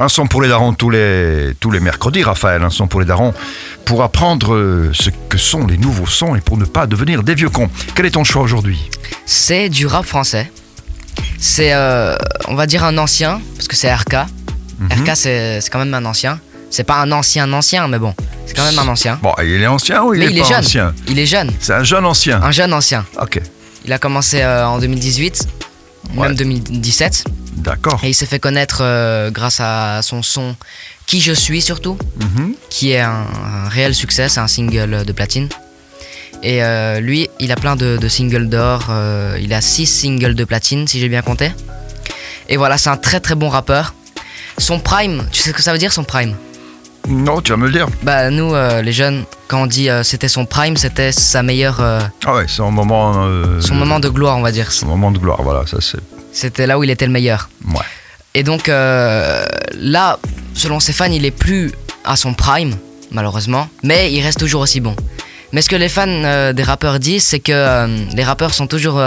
Un son pour les darons tous les, tous les mercredis, Raphaël. Un son pour les darons pour apprendre euh, ce que sont les nouveaux sons et pour ne pas devenir des vieux cons. Quel est ton choix aujourd'hui? C'est du rap français. C'est, euh, on va dire, un ancien, parce que c'est RK. Mhm. RK, c'est c'est quand même un ancien. C'est pas un ancien ancien, mais bon, c'est quand même un ancien. Bon, il est ancien ou il mais est il est jeune. ancien? Il est jeune. C'est un jeune ancien. Un jeune ancien. Ok, Il a commencé euh, en 2018, Ouais. même 2017. d'accord. Et il s'est fait connaître euh, grâce à son son Qui je suis surtout, Mhm. qui est un, un réel succès, c'est un single de platine. Et euh, lui, il a plein de, de singles d'or, euh, il a 6 singles de platine si j'ai bien compté. Et voilà, c'est un très très bon rappeur. Son prime, tu sais ce que ça veut dire son prime? Non, tu vas me le dire. Bah nous, les jeunes, quand on dit euh, c'était son prime, c'était sa meilleure, euh, Ah ouais, c'est un moment. euh, son moment de gloire, on va dire. Son moment de gloire, voilà, ça c'est. C'était là où il était le meilleur. Ouais. Et donc là, selon ses fans, il est plus à son prime, malheureusement, mais il reste toujours aussi bon. Mais ce que les fans des rappeurs disent, c'est que les rappeurs sont toujours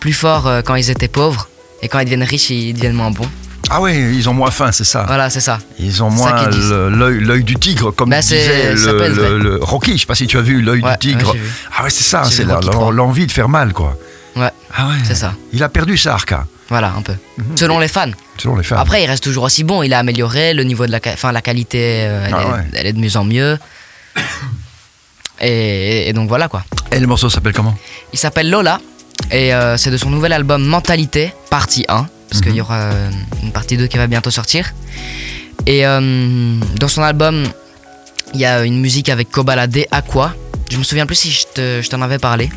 plus forts quand ils étaient pauvres, et quand ils deviennent riches, ils deviennent moins bons. Ah ouais, ils ont moins faim, c'est ça. Voilà, c'est ça. Ils ont moins l'œil du tigre, comme Bah, disait le, le- Rocky. Je sais pas si tu as vu l'œil Ouais, du tigre. ouais, ah ouais, c'est ça, c'est l'envie de faire mal, quoi. Ouais, Ah ouais. c'est ça. Il a perdu ça, Arca, Voilà, un peu. Mhm. Selon les fans. selon les femmes. Après, il reste toujours aussi bon. Il a amélioré le niveau de la, enfin, la qualité. euh, elle, Ah est, elle est de mieux en mieux. Et, et donc voilà quoi. Et le morceau s'appelle comment? Il s'appelle Lola et euh, c'est de son nouvel album Mentalité, partie 1, parce qu'il Mhm. y aura euh, une partie 2 qui va bientôt sortir. Et euh, dans son album, il y a une musique avec Kobalade, Aqua. Je me souviens plus si je te- je t'en avais parlé.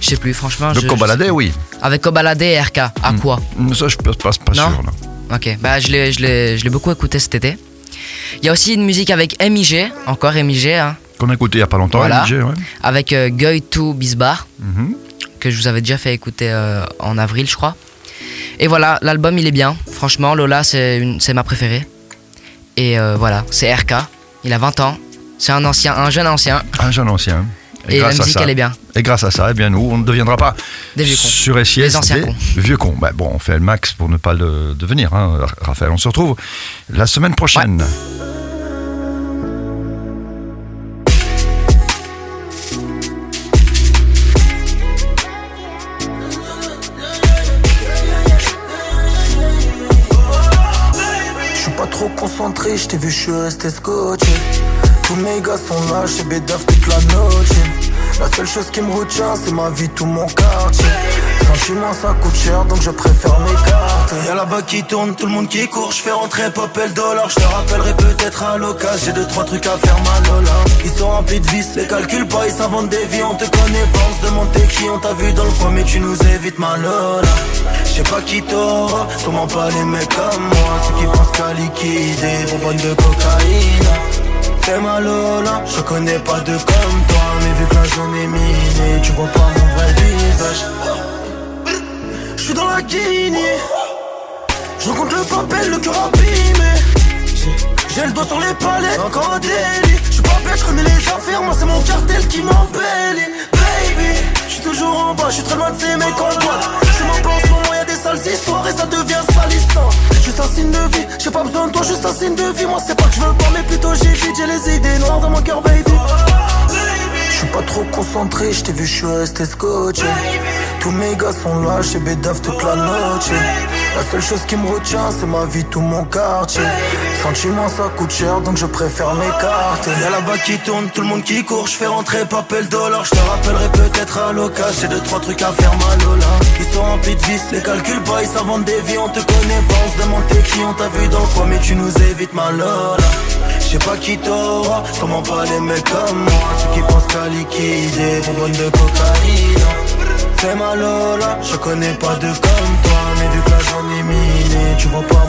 Je sais plus, franchement. De je- Cobaladé, oui. Avec Kobalade et RK, Aqua. Ça, je peux pas, pas Non. sûr. là. Ok, bah je l'ai, je, l'ai, je l'ai beaucoup écouté cet été. Il y a aussi une musique avec MIG, encore MIG, hein, Qu'on a écouté il y a pas longtemps, Voilà. LG, ouais. avec euh, Guy to Bisbar. Mhm. que je vous avais déjà fait écouter euh, en avril, je crois. Et voilà, l'album il est bien. Franchement, Lola, c'est ma préférée. Et euh, voilà, c'est RK. Il a 20 ans. C'est un ancien, un jeune ancien. Un jeune ancien. Et, la grâce à musique, ça, elle est bien. et grâce à ça, eh bien nous, on ne deviendra pas Des vieux cons. sur SIS Des anciens des cons. vieux cons. Bah, bon, on fait le max pour ne pas le devenir, hein, Raphaël. On se retrouve la semaine prochaine. Trop concentré, je t'ai vu, je resté scotché. Tous mes gars sont là, j'ai bédave toute la noche. La seule chose qui me retient, c'est ma vie, tout mon quartier. Sentiment, ça coûte cher, donc je préfère m'écarter. Y'a là-bas qui tourne, tout le monde qui court, je fais rentrer pop le dollar. Je te rappellerai peut-être à l'occasion, j'ai deux, trois trucs à faire mal là. Ils sont remplis de vis, les calculs pas, ils s'inventent des vies, on te connaît pas, on se demande t'es qui, on t'a vu dans le coin, mais tu nous évites ma lola. Je sais pas qui t'aura, sûrement pas les mecs comme moi, ceux qui pensent qu'à liquider, bonbonne de cocaïne. Fais ma lola, je connais pas de comme toi, mais vu que la zone est minée, tu vois pas mon vrai visage. Je le papel, le cœur abîmé. J'ai- le doigt sur les palettes, encore un délit. Je suis pas bête, je connais les affaires, moi c'est mon cartel qui m'embellit. Baby, je suis toujours en bas, je suis très loin de ces mecs en boîte. Je m'en pense, moment y'a des sales histoires et ça devient salissant. Juste un signe de vie, j'ai pas besoin de toi, juste un signe de vie. Moi c'est pas que je veux pas, mais plutôt j'ai vite, j'ai les idées noires dans mon cœur, baby. Suis pas trop concentré, je t'ai vu, je suis resté scotché. Tous mes gars sont là, chez Bédave toute la noche. La seule chose qui me retient, c'est ma vie, tout mon quartier. Sentiment, ça coûte cher, donc je préfère m'écarter. Y'a là-bas qui tourne, tout le monde qui court, je fais rentrer papel dollar. Je te rappellerai peut-être à l'occasion, j'ai deux, trois trucs à faire mal au là. Ils sont remplis de vis, les calculs pas, ils s'inventent des vies, on te connaît pas, on se demande t'es qui, on t'a vu dans quoi, mais tu nous évites ma lola. Je sais pas qui t'aura, sûrement pas les mecs comme moi, ceux qui pensent qu'à liquider, bonbonne de cocaïne. Fais ma lola, je connais pas de comme toi, mais vu que la zone est minée, tu vois pas